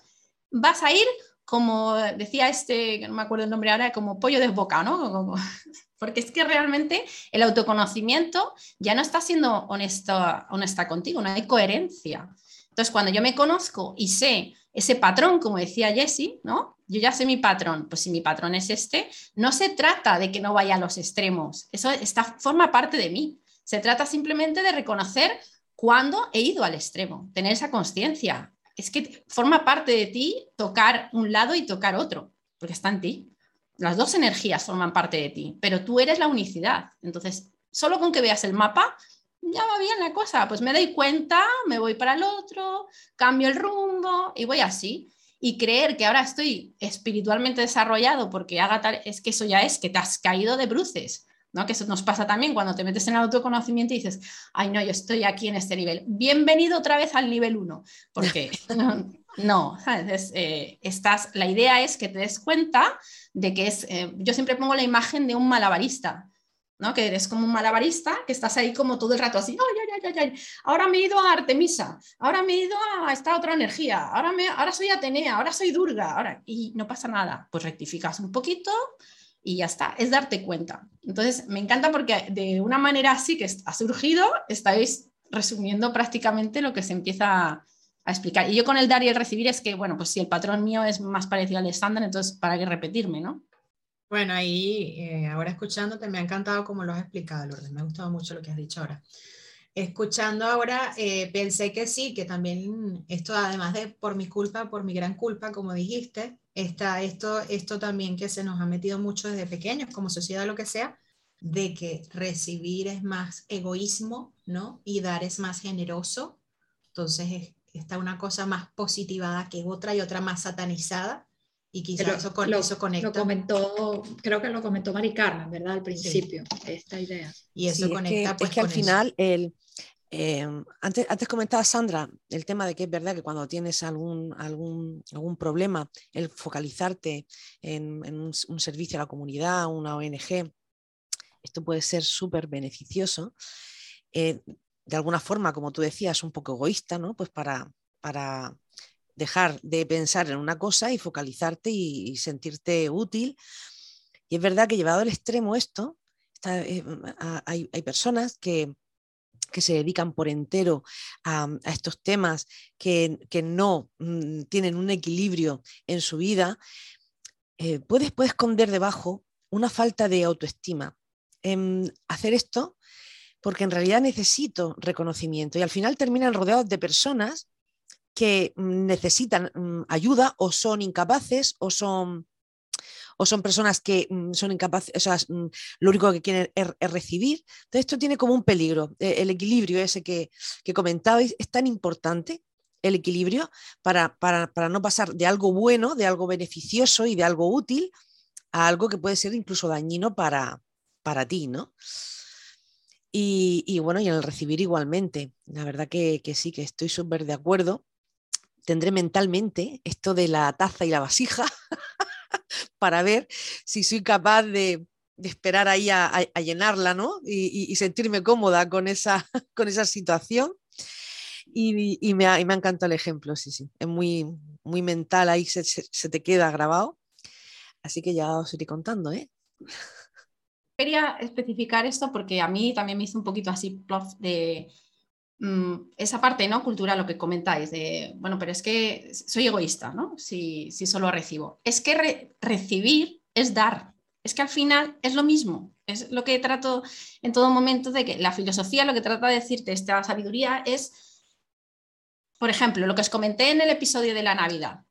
Speaker 4: vas a ir como decía este, que no me acuerdo el nombre ahora, como pollo desbocado, ¿no? porque es que realmente el autoconocimiento ya no está siendo honesta contigo, no hay coherencia. Entonces, cuando yo me conozco y sé ese patrón, como decía Jessie, ¿no? Yo ya sé mi patrón, pues si mi patrón es este, no se trata de que no vaya a los extremos, eso está, forma parte de mí. Se trata simplemente de reconocer cuándo he ido al extremo, tener esa conciencia. Es que forma parte de ti tocar un lado y tocar otro, porque está en ti. Las dos energías forman parte de ti, pero tú eres la unicidad. Entonces, solo con que veas el mapa, ya va bien la cosa. Pues me doy cuenta, me voy para el otro, cambio el rumbo y voy así. Y creer que ahora estoy espiritualmente desarrollado porque haga tal, es que eso ya es que te has caído de bruces que eso nos pasa también cuando te metes en el autoconocimiento y dices, ay, no, yo estoy aquí en este nivel. Bienvenido otra vez al nivel 1, porque no, eh, estás, la idea es que te des cuenta de que es, eh, yo siempre pongo la imagen de un malabarista, ¿no? Que eres como un malabarista, que estás ahí como todo el rato así, ay, ay, ay, ahora me he ido a Artemisa, ahora me he ido a esta otra energía, ahora, me, ahora soy Atenea, ahora soy Durga, ahora, y no pasa nada, pues rectificas un poquito, y ya está, es darte cuenta. Entonces, me encanta porque de una manera así que ha surgido, estáis resumiendo prácticamente lo que se empieza a, explicar. Y yo con el dar y el recibir es que, bueno, pues si el patrón mío es más parecido al estándar, entonces, ¿para qué repetirme, no?
Speaker 1: Bueno, ahí, eh, ahora escuchándote, me ha encantado cómo lo has explicado, Lourdes, me ha gustado mucho lo que has dicho ahora. Escuchando ahora, eh, pensé que sí, que también esto, además de por mi culpa, por mi gran culpa, como dijiste, está esto, esto también que se nos ha metido mucho desde pequeños, como sociedad, lo que sea, de que recibir es más egoísmo, ¿no? Y dar es más generoso. Entonces está una cosa más positivada que otra y otra más satanizada. Y quizás eso, con, eso conecta.
Speaker 2: Lo comentó, creo que lo comentó Mari Carmen, ¿verdad? Al principio, esta idea.
Speaker 3: Y eso conecta. Es que, pues, que al final el, Em, antes, antes comentaba Sandra el tema de que es verdad que cuando tienes algún, algún, algún problema, el focalizarte en, un, servicio a la comunidad, una ONG, esto puede ser súper beneficioso. Eh, de alguna forma, como tú decías, un poco egoísta, ¿no? Pues para, para dejar de pensar en una cosa y focalizarte y, sentirte útil. Y es verdad que llevado al extremo esto, eh, hay, hay personas que, que se dedican por entero a, estos temas, que, no mm, tienen un equilibrio en su vida, eh, puedes, esconder debajo una falta de autoestima. Hacer esto porque en realidad necesito reconocimiento y al final terminan rodeados de personas que mm, necesitan mm, ayuda o son incapaces o son o son personas que mm, son incapaces, o sea, mm, lo único que quieren es, recibir. Entonces esto tiene como un peligro. E, el equilibrio ese que, que comentabais es tan importante el equilibrio para, para, no pasar de algo bueno, de algo beneficioso y de algo útil a algo que puede ser incluso dañino para, para ti, ¿no? Y, bueno, y en el recibir igualmente. La verdad que, que sí, que estoy súper de acuerdo. Tendré mentalmente esto de la taza y la vasija para ver si soy capaz de, esperar ahí a, llenarla ¿no? y, sentirme cómoda con esa, con esa situación. Y, me ha, encantado el ejemplo, sí, sí. Es muy, muy mental, ahí se, te queda grabado. Así que ya os iré contando, ¿eh?
Speaker 4: Quería especificar esto porque a mí también me hizo un poquito así de Mm, esa parte no cultural, lo que comentáis, de, bueno, pero es que soy egoísta, ¿no? Si, si solo recibo. Es que recibir es dar. Es que al final es lo mismo. Es lo que trato en todo momento de que la filosofía lo que trata de decirte esta sabiduría es, por ejemplo, lo que os comenté en el episodio de la Navidad.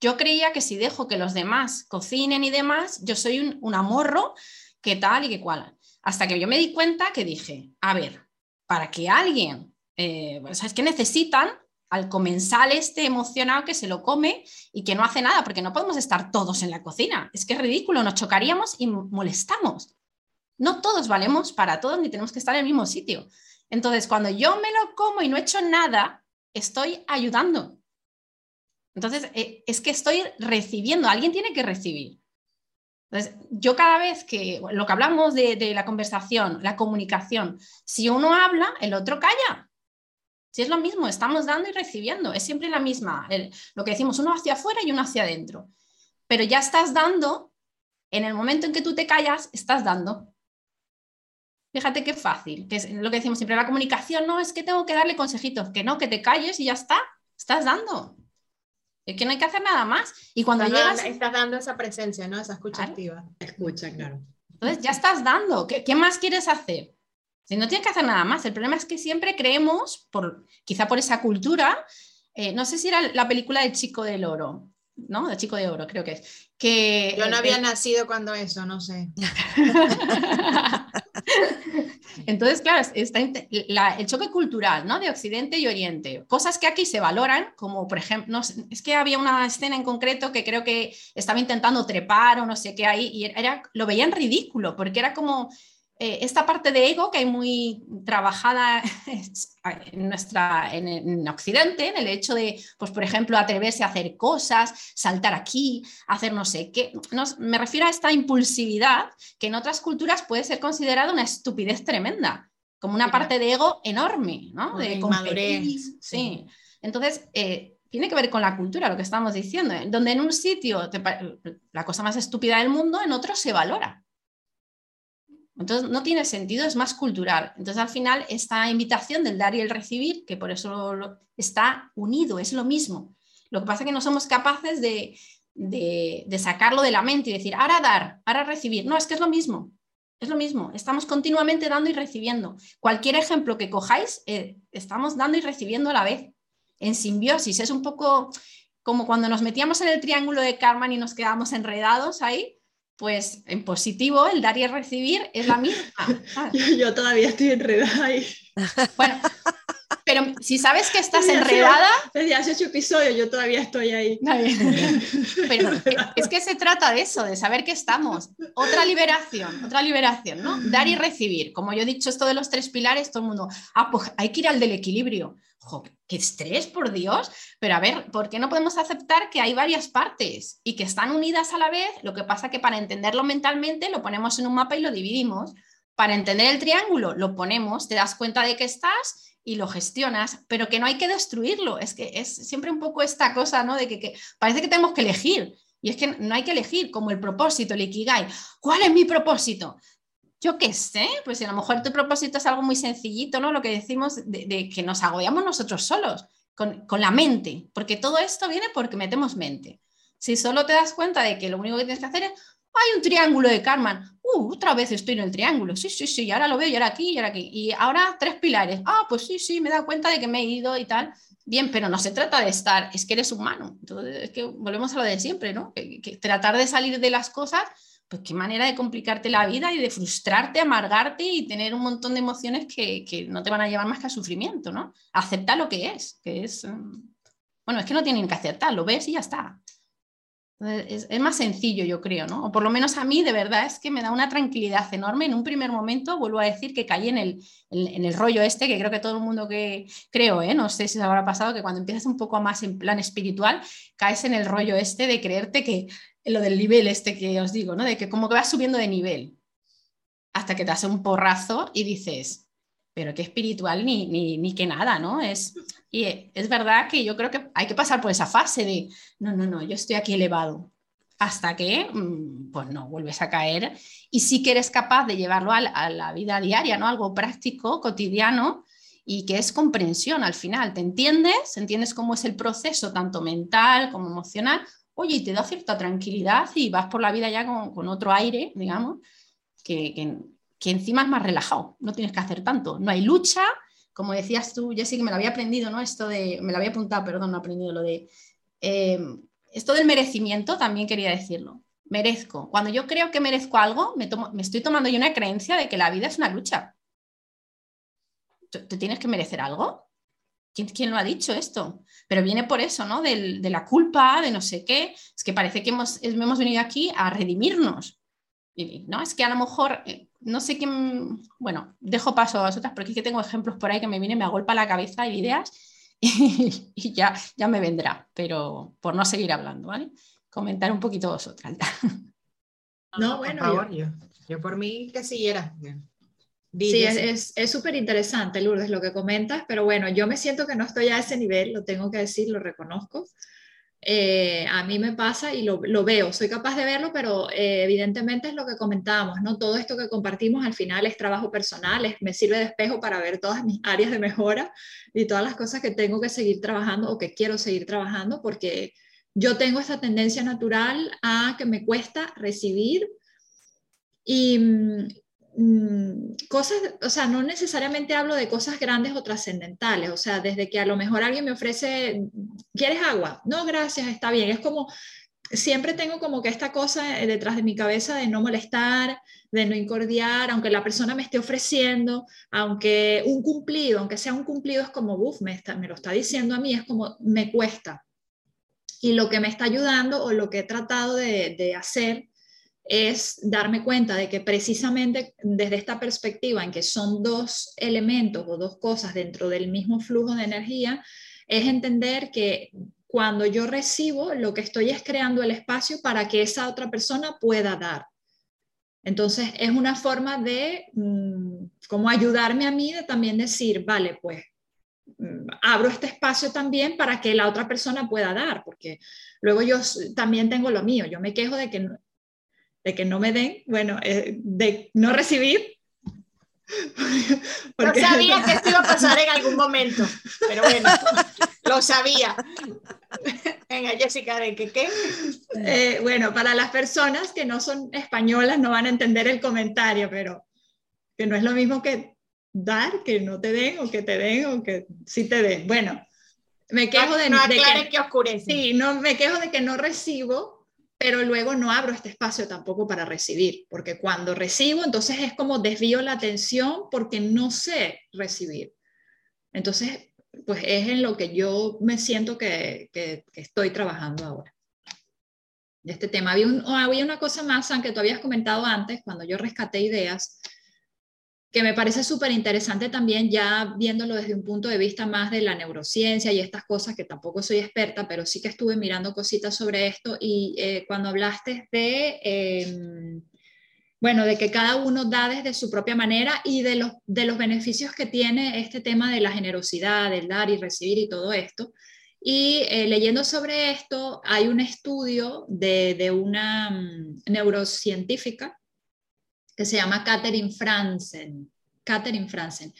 Speaker 4: Yo creía que si dejo que los demás cocinen y demás, yo soy un, un amorro que tal y que cual. Hasta que yo me di cuenta que dije, a ver, para que alguien, eh, es que necesitan al comensal este emocionado que se lo come y que no hace nada, porque no podemos estar todos en la cocina. Es que es ridículo, nos chocaríamos y molestamos. No todos valemos para todos ni tenemos que estar en el mismo sitio. Entonces, cuando yo me lo como y no he hecho nada, estoy ayudando. Entonces, eh, es que estoy recibiendo, alguien tiene que recibir. Entonces, yo cada vez que lo que hablamos de, la conversación, la comunicación, si uno habla, el otro calla. Si es lo mismo, estamos dando y recibiendo, es siempre la misma, lo que decimos, uno hacia afuera y uno hacia adentro. Pero ya estás dando, en el momento en que tú te callas, estás dando. Fíjate qué fácil, que es lo que decimos siempre, la comunicación no es que tengo que darle consejitos, que no, que te calles y ya está, estás dando. Es que no hay que hacer nada más. Y cuando llegas...
Speaker 1: Estás dando esa presencia, ¿no? Esa escucha activa.
Speaker 2: Escucha, claro.
Speaker 4: Entonces ya estás dando. ¿Qué, ¿Qué, más quieres hacer? Si no tienes que hacer nada más. El problema es que siempre creemos, por, quizá por esa cultura, eh, no sé si era la película de Chico del Oro, ¿no? De Chico de Oro, creo que es. Que,
Speaker 1: Yo no había nacido cuando eso, no sé.
Speaker 4: Entonces, claro, está el choque cultural, ¿no? De Occidente y Oriente. Cosas que aquí se valoran, como por ejemplo, es que había una escena en concreto que creo que estaba intentando trepar o no sé qué ahí, y era, lo veían ridículo, porque era como eh, esta parte de ego que hay muy trabajada en, nuestra, en, Occidente, en el hecho de, pues, por ejemplo, atreverse a hacer cosas, saltar aquí, hacer no sé qué. me refiero a esta impulsividad que en otras culturas puede ser considerada una estupidez tremenda, como una parte de ego enorme, ¿no? De
Speaker 1: madurez.
Speaker 4: Sí. Entonces, eh, tiene que ver con la cultura, lo que estamos diciendo, ¿eh? donde en un sitio la cosa más estúpida del mundo, en otro se valora. Entonces no tiene sentido, es más cultural. Entonces al final esta invitación del dar y el recibir, que por eso está unido, es lo mismo. Lo que pasa es que no somos capaces de, sacarlo de la mente y decir, ahora dar, ahora recibir. No, es que es lo mismo. Es lo mismo, estamos continuamente dando y recibiendo. Cualquier ejemplo que cojáis, eh, estamos dando y recibiendo a la vez, en simbiosis. Es un poco como cuando nos metíamos en el triángulo de karma y nos quedábamos enredados ahí, pues en positivo el dar y el recibir es la misma.
Speaker 2: Yo, todavía estoy enredada ahí.
Speaker 4: Bueno, pero si sabes que estás enredada...
Speaker 2: Desde hace ocho episodios yo todavía estoy ahí.
Speaker 4: Pero es que se trata de eso, de saber que estamos. Otra liberación, otra liberación, ¿no? Dar y recibir. Como yo he dicho esto de los tres pilares, todo el mundo, ah, pues hay que ir al del equilibrio qué estrés, por Dios. Pero a ver, ¿por qué no podemos aceptar que hay varias partes y que están unidas a la vez? Lo que pasa que para entenderlo mentalmente lo ponemos en un mapa y lo dividimos. Para entender el triángulo lo ponemos, te das cuenta de que estás y lo gestionas, pero que no hay que destruirlo. Es que es siempre un poco esta cosa, ¿no? De que, que parece que tenemos que elegir. Y es que no hay que elegir como el propósito, el ikigai. ¿Cuál es mi propósito? Yo qué sé, pues a lo mejor tu propósito es algo muy sencillito, ¿no? Lo que decimos de, que nos agobiamos nosotros solos, con, la mente, porque todo esto viene porque metemos mente. Si solo te das cuenta de que lo único que tienes que hacer es, hay un triángulo de Karman, uh, otra vez estoy en el triángulo, sí, sí, sí, ahora lo veo y ahora aquí y ahora aquí. Y ahora tres pilares, ah, pues sí, sí, me he dado cuenta de que me he ido y tal. Bien, pero no se trata de estar, es que eres humano. Entonces, es que volvemos a lo de siempre, ¿no? tratar de salir de las cosas pues qué manera de complicarte la vida y de frustrarte, amargarte y tener un montón de emociones que, no te van a llevar más que a sufrimiento, ¿no? Acepta lo que es, que es, mm, bueno, es que no tienen que aceptar, lo ves y ya está. Es, más sencillo, yo creo, ¿no? O por lo menos a mí, de verdad, es que me da una tranquilidad enorme. En un primer momento, vuelvo a decir que caí en el, en, el rollo este, que creo que todo el mundo que creo, ¿eh? no sé si os habrá pasado, que cuando empiezas un poco más en plan espiritual, caes en el rollo este de creerte que lo del nivel este que os digo, ¿no? De que como que vas subiendo de nivel hasta que te hace un porrazo y dices, pero qué espiritual ni, ni, ni que nada, ¿no? Es, y es verdad que yo creo que hay que pasar por esa fase de, no, no, no, yo estoy aquí elevado, hasta que, mm, pues no, vuelves a caer y sí que eres capaz de llevarlo a la, a la vida diaria, ¿no? Algo práctico, cotidiano y que es comprensión al final, ¿te entiendes? ¿Entiendes cómo es el proceso, tanto mental como emocional? Oye, y te da cierta tranquilidad y vas por la vida ya con, otro aire, digamos, que, encima es más relajado, no tienes que hacer tanto, no hay lucha, como decías tú, sí que me lo había aprendido, ¿no? Esto de, me lo había apuntado, perdón, no aprendido lo de, eh, esto del merecimiento también quería decirlo, merezco, cuando yo creo que merezco algo, me, me estoy tomando yo una creencia de que la vida es una lucha. te tienes que merecer algo. ¿Quién, lo ha dicho esto? Pero viene por eso, ¿no? de la culpa, de no sé qué. Es que parece que hemos, hemos venido aquí a redimirnos. no, es que a lo mejor, eh, no sé quién, bueno, dejo paso a vosotras porque es que tengo ejemplos por ahí que me vienen, me agolpa la cabeza y ideas y, ya, ya me vendrá, pero por no seguir hablando, ¿vale? Comentar un poquito vosotras.
Speaker 1: No, bueno, yo, yo, por mí que siguiera.
Speaker 2: Sí, es súper interesante, Lourdes, lo que comentas, pero bueno, yo me siento que no estoy a ese nivel, lo tengo que decir, lo reconozco. Eh, a mí me pasa y lo, veo, soy capaz de verlo, pero eh, evidentemente es lo que comentábamos, ¿no? Todo esto que compartimos al final es trabajo personal, me sirve de espejo para ver todas mis áreas de mejora y todas las cosas que tengo que seguir trabajando o que quiero seguir trabajando, porque yo tengo esta tendencia natural a que me cuesta recibir y, Mm, cosas, o sea, no necesariamente hablo de cosas grandes o trascendentales, o sea, desde que a lo mejor alguien me ofrece, ¿quieres agua? No, gracias, está bien. Es como, siempre tengo como que esta cosa detrás de mi cabeza de no molestar, de no incordiar, aunque la persona me esté ofreciendo, aunque un cumplido, aunque sea un cumplido, es como, uff, me, me lo está diciendo a mí, es como, me cuesta. Y lo que me está ayudando o lo que he tratado de hacer es darme cuenta de que precisamente desde esta perspectiva en que son dos elementos o dos cosas dentro del mismo flujo de energía, es entender que cuando yo recibo, lo que estoy es creando el espacio para que esa otra persona pueda dar. Entonces, es una forma de mm, como ayudarme a mí de también decir, vale, pues mm, abro este espacio también para que la otra persona pueda dar, porque luego yo también tengo lo mío, yo me quejo de que de que no me den, bueno, eh, de no recibir.
Speaker 1: Porque... No sabía que esto iba a pasar en algún momento, pero bueno, lo sabía. Venga, Jessica, ¿de qué qué?
Speaker 2: Eh, bueno, para las personas que no son españolas no van a entender el comentario, pero que no es lo mismo que dar, que no te den, o que te den, o que sí te den. Bueno, me quejo de,
Speaker 1: no de que, que oscurece.
Speaker 2: Sí, no, me quejo de que no recibo pero luego no abro este espacio tampoco para recibir, porque cuando recibo, entonces es como desvío la atención porque no sé recibir. Entonces, pues es en lo que yo me siento que, que, estoy trabajando ahora. Este tema. Había, había una cosa más, aunque tú habías comentado antes, cuando yo rescaté ideas, que me parece súper interesante también ya viéndolo desde un punto de vista más de la neurociencia y estas cosas, que tampoco soy experta, pero sí que estuve mirando cositas sobre esto y eh, cuando hablaste de, em, bueno, de que cada uno da desde su propia manera y de los, de los beneficios que tiene este tema de la generosidad, del dar y recibir y todo esto. Y eh, leyendo sobre esto, hay un estudio de, de una mm, neurocientífica que se llama Catherine Franzen. Catherine Franzen.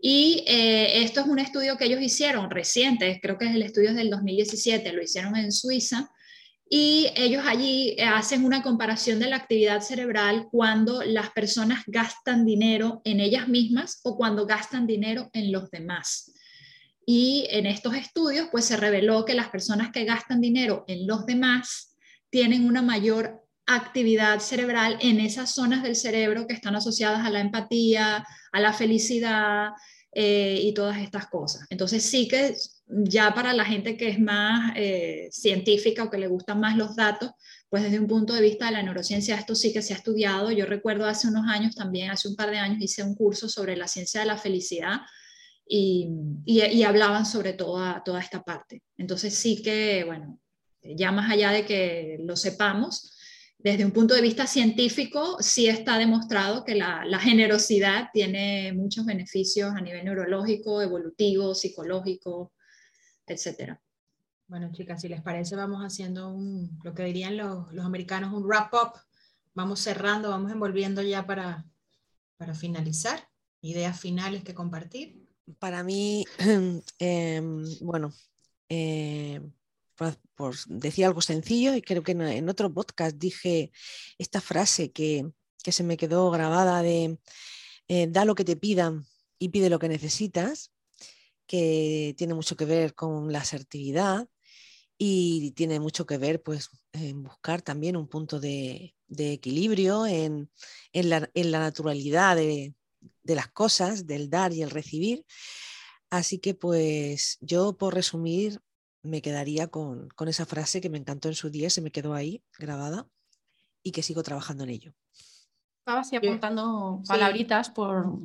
Speaker 2: Y eh, esto es un estudio que ellos hicieron reciente, creo que es el estudio del 2017, lo hicieron en Suiza, y ellos allí eh, hacen una comparación de la actividad cerebral cuando las personas gastan dinero en ellas mismas o cuando gastan dinero en los demás. Y en estos estudios, pues se reveló que las personas que gastan dinero en los demás tienen una mayor actividad cerebral en esas zonas del cerebro que están asociadas a la empatía, a la felicidad eh, y todas estas cosas. Entonces sí que ya para la gente que es más eh, científica o que le gustan más los datos, pues desde un punto de vista de la neurociencia esto sí que se ha estudiado. Yo recuerdo hace unos años también, hace un par de años, hice un curso sobre la ciencia de la felicidad y, y, hablaban sobre toda, toda esta parte. Entonces sí que, bueno, ya más allá de que lo sepamos, desde un punto de vista científico, sí está demostrado que la, generosidad tiene muchos beneficios a nivel neurológico, evolutivo, psicológico, etc.
Speaker 1: Bueno, chicas, si les parece, vamos haciendo un, lo que dirían los, los americanos, un wrap-up. Vamos cerrando, vamos envolviendo ya para, para finalizar. Ideas finales que compartir.
Speaker 3: Para mí, em, bueno, eh, por, decir algo sencillo, y creo que en, otro podcast dije esta frase que, se me quedó grabada de eh, da lo que te pidan y pide lo que necesitas, que tiene mucho que ver con la asertividad y tiene mucho que ver pues, en buscar también un punto de, equilibrio, en, la, naturalidad de, de las cosas, del dar y el recibir. Así que pues yo por resumir me quedaría con, esa frase que me encantó en su día, se me quedó ahí grabada y que sigo trabajando en ello.
Speaker 4: Estaba así apuntando palabritas por,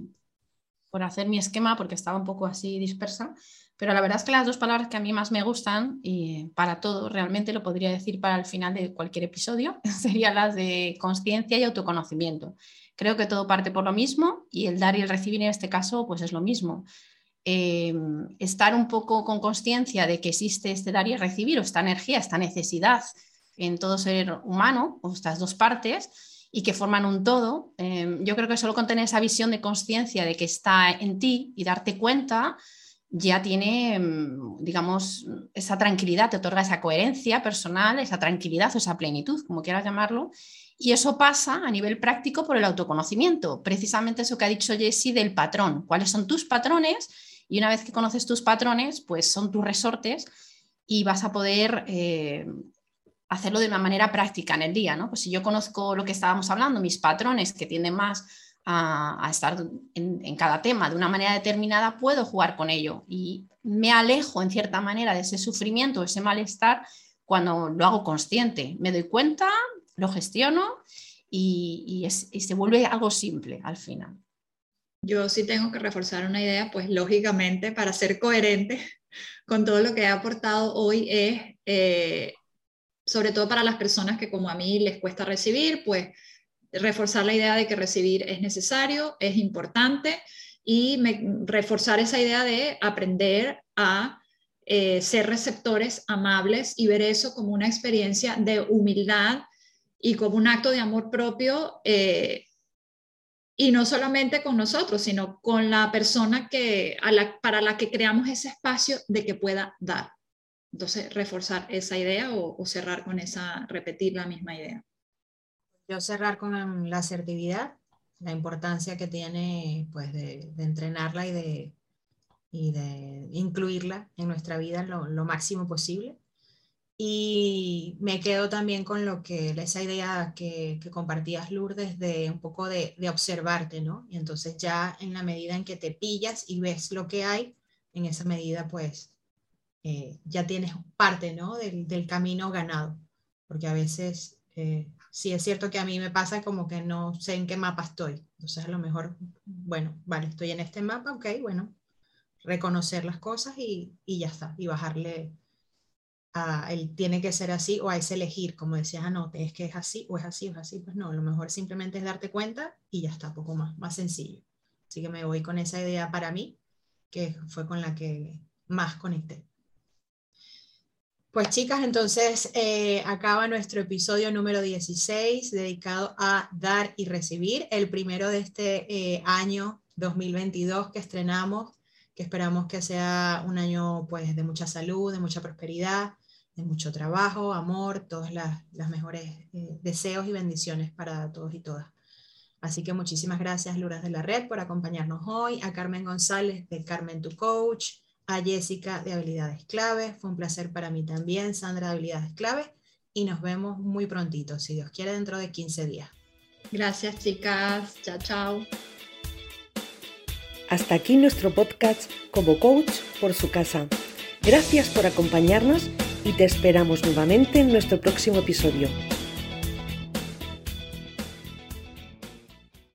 Speaker 4: por hacer mi esquema porque estaba un poco así dispersa, pero la verdad es que las dos palabras que a mí más me gustan y para todo, realmente lo podría decir para el final de cualquier episodio, serían las de conciencia y autoconocimiento. Creo que todo parte por lo mismo y el dar y el recibir en este caso pues es lo mismo. Em, estar un poco con conciencia de que existe este dar y recibir o esta energía, esta necesidad en todo ser humano, o estas dos partes, y que forman un todo, em, yo creo que solo con tener esa visión de conciencia de que está en ti y darte cuenta, ya tiene, em, digamos, esa tranquilidad, te otorga esa coherencia personal, esa tranquilidad o esa plenitud, como quieras llamarlo, y eso pasa a nivel práctico por el autoconocimiento, precisamente eso que ha dicho Jessie del patrón. ¿Cuáles son tus patrones? Y una vez que conoces tus patrones, pues son tus resortes y vas a poder eh, hacerlo de una manera práctica en el día. ¿no? Pues si yo conozco lo que estábamos hablando, mis patrones que tienden más a, estar en, cada tema de una manera determinada, puedo jugar con ello y me alejo en cierta manera de ese sufrimiento, ese malestar cuando lo hago consciente. Me doy cuenta, lo gestiono y, se vuelve algo simple al final.
Speaker 2: Yo sí tengo que reforzar una idea, pues lógicamente para ser coherente con todo lo que he aportado hoy es, eh, sobre todo para las personas que como a mí les cuesta recibir, pues reforzar la idea de que recibir es necesario, es importante y reforzar esa idea de aprender a eh, ser receptores amables y ver eso como una experiencia de humildad y como un acto de amor propio, eh, y no solamente con nosotros, sino con la persona que, para la que creamos ese espacio de que pueda dar. Entonces, reforzar esa idea o, cerrar con esa, repetir la misma idea.
Speaker 1: Yo cerrar con la asertividad, la importancia que tiene pues, de, entrenarla y de, y de incluirla en nuestra vida lo, lo máximo posible y me quedo también con lo que, esa idea que, compartías, Lourdes, de un poco de, observarte, ¿no? Y entonces ya en la medida en que te pillas y ves lo que hay, en esa medida pues eh, ya tienes parte, ¿no? Del, camino ganado. Porque a veces, eh, sí es cierto que a mí me pasa como que no sé en qué mapa estoy. Entonces a lo mejor, bueno, vale, estoy en este mapa, ok, bueno, reconocer las cosas y, y ya está, y bajarle él tiene que ser así o a ese elegir, como decías, no, es que es así o es así o es así, pues no, lo mejor simplemente es darte cuenta y ya está, poco más, más sencillo. Así que me voy con esa idea para mí, que fue con la que más conecté. Pues chicas, entonces eh, acaba nuestro episodio número 16 dedicado a dar y recibir, el primero de este eh, año 2022 que estrenamos, que esperamos que sea un año pues de mucha salud, de mucha prosperidad, de mucho trabajo, amor, todos las, mejores eh, deseos y bendiciones para todos y todas. Así que muchísimas gracias, Luras de la Red, por acompañarnos hoy, a Carmen González de Carmen Tu Coach, a Jessica de Habilidades Clave, fue un placer para mí también, Sandra de Habilidades Clave, y nos vemos muy prontito, si Dios quiere, dentro de 15 días.
Speaker 2: Gracias, chicas. Chao, chao.
Speaker 5: Hasta aquí nuestro podcast como coach por su casa. Gracias por acompañarnos y te esperamos nuevamente en nuestro próximo episodio.